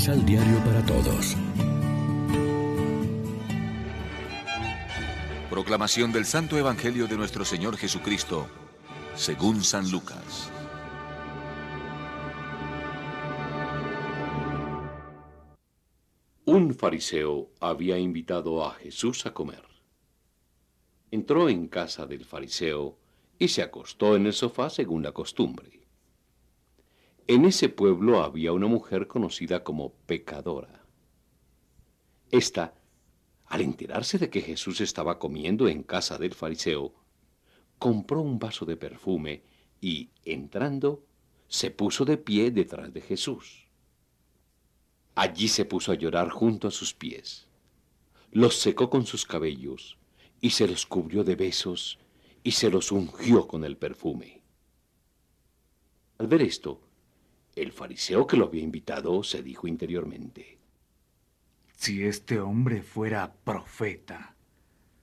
Misal Diario para Todos. Proclamación del Santo Evangelio de nuestro Señor Jesucristo, según San Lucas. Un fariseo había invitado a Jesús a comer. Entró en casa del fariseo y se acostó en el sofá según la costumbre. En ese pueblo había una mujer conocida como pecadora. Esta, al enterarse de que Jesús estaba comiendo en casa del fariseo, compró un vaso de perfume y, entrando, se puso de pie detrás de Jesús. Allí se puso a llorar junto a sus pies. Los secó con sus cabellos y se los cubrió de besos y se los ungió con el perfume. Al ver esto, el fariseo que lo había invitado se dijo interiormente, Si este hombre fuera profeta,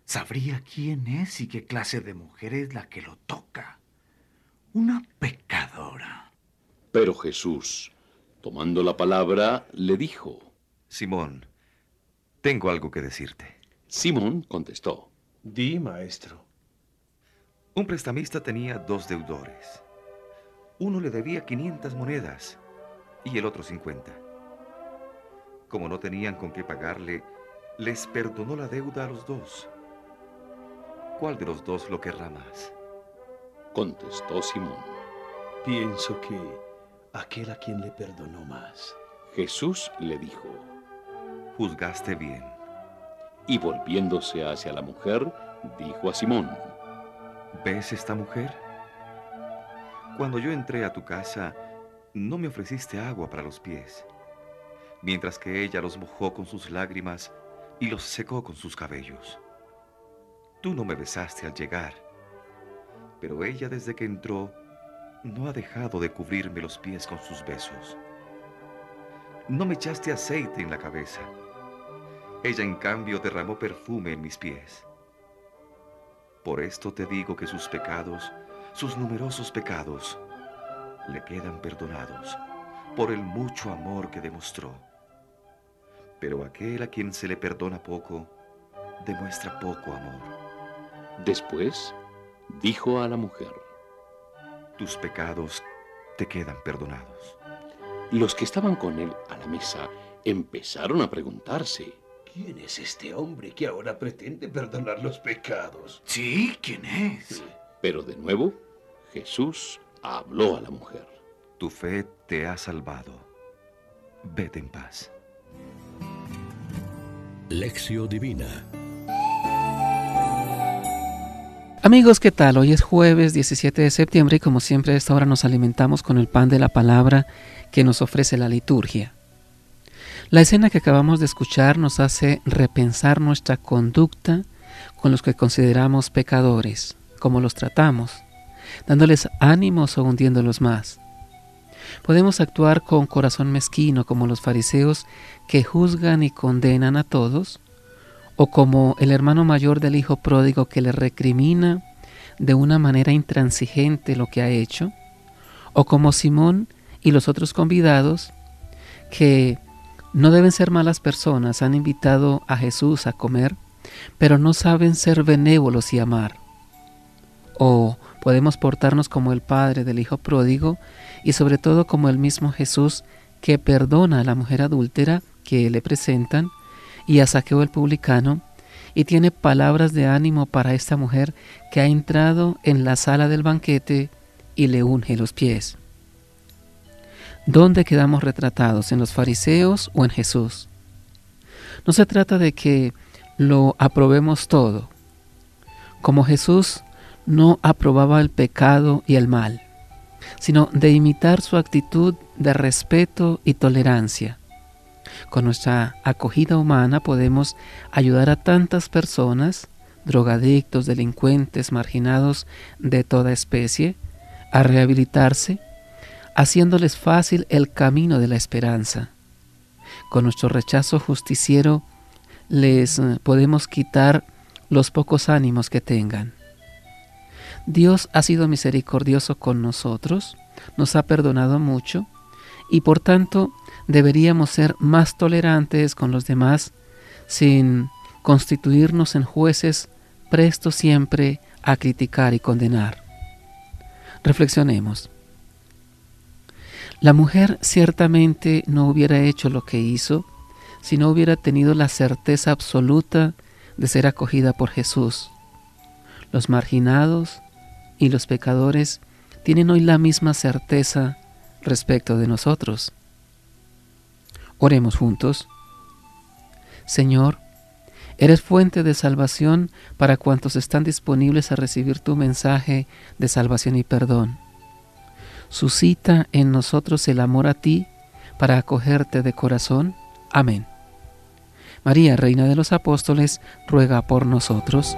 sabría quién es y qué clase de mujer es la que lo toca. Una pecadora. Pero Jesús, tomando la palabra, le dijo, Simón, tengo algo que decirte. Simón contestó, Di, maestro. Un prestamista tenía dos deudores. Uno le debía 500 monedas y el otro 50. Como no tenían con qué pagarle, les perdonó la deuda a los dos. ¿Cuál de los dos lo querrá más? Contestó Simón. Pienso que aquel a quien le perdonó más. Jesús le dijo, Juzgaste bien. Y volviéndose hacia la mujer, dijo a Simón, ¿Ves esta mujer? Cuando yo entré a tu casa, no me ofreciste agua para los pies, mientras que ella los mojó con sus lágrimas y los secó con sus cabellos. Tú no me besaste al llegar, pero ella desde que entró no ha dejado de cubrirme los pies con sus besos. No me echaste aceite en la cabeza. Ella en cambio derramó perfume en mis pies. Por esto te digo que sus pecados, sus numerosos pecados, le quedan perdonados por el mucho amor que demostró. Pero aquel a quien se le perdona poco, demuestra poco amor. Después dijo a la mujer, Tus pecados te quedan perdonados. Los que estaban con él a la mesa empezaron a preguntarse, ¿Quién es este hombre que ahora pretende perdonar los pecados? Sí, ¿quién es? pero de nuevo Jesús habló a la mujer. Tu fe te ha salvado. Vete en paz. Lección Divina. Amigos, ¿qué tal? Hoy es jueves 17 de septiembre y como siempre a esta hora nos alimentamos con el pan de la palabra que nos ofrece la liturgia. La escena que acabamos de escuchar nos hace repensar nuestra conducta con los que consideramos pecadores, cómo los tratamos, dándoles ánimos o hundiéndolos más. Podemos actuar con corazón mezquino como los fariseos que juzgan y condenan a todos, o como el hermano mayor del hijo pródigo que le recrimina de una manera intransigente lo que ha hecho, o como Simón y los otros convidados que no deben ser malas personas, han invitado a Jesús a comer, pero no saben ser benévolos y amar. O podemos portarnos como el padre del hijo pródigo y sobre todo como el mismo Jesús que perdona a la mujer adúltera que le presentan y a Saqueo el publicano y tiene palabras de ánimo para esta mujer que ha entrado en la sala del banquete y le unge los pies. ¿Dónde quedamos retratados? ¿En los fariseos o en Jesús? No se trata de que lo aprobemos todo. Como Jesús no aprobaba el pecado y el mal, sino de imitar su actitud de respeto y tolerancia. Con nuestra acogida humana podemos ayudar a tantas personas, drogadictos, delincuentes, marginados de toda especie, a rehabilitarse, haciéndoles fácil el camino de la esperanza. Con nuestro rechazo justiciero les podemos quitar los pocos ánimos que tengan. Dios ha sido misericordioso con nosotros, nos ha perdonado mucho y por tanto deberíamos ser más tolerantes con los demás sin constituirnos en jueces prestos siempre a criticar y condenar. Reflexionemos. La mujer ciertamente no hubiera hecho lo que hizo si no hubiera tenido la certeza absoluta de ser acogida por Jesús. Los marginados y los pecadores tienen hoy la misma certeza respecto de nosotros. Oremos juntos. Señor, eres fuente de salvación para cuantos están disponibles a recibir tu mensaje de salvación y perdón. Suscita en nosotros el amor a ti para acogerte de corazón. Amén. María, Reina de los Apóstoles, ruega por nosotros.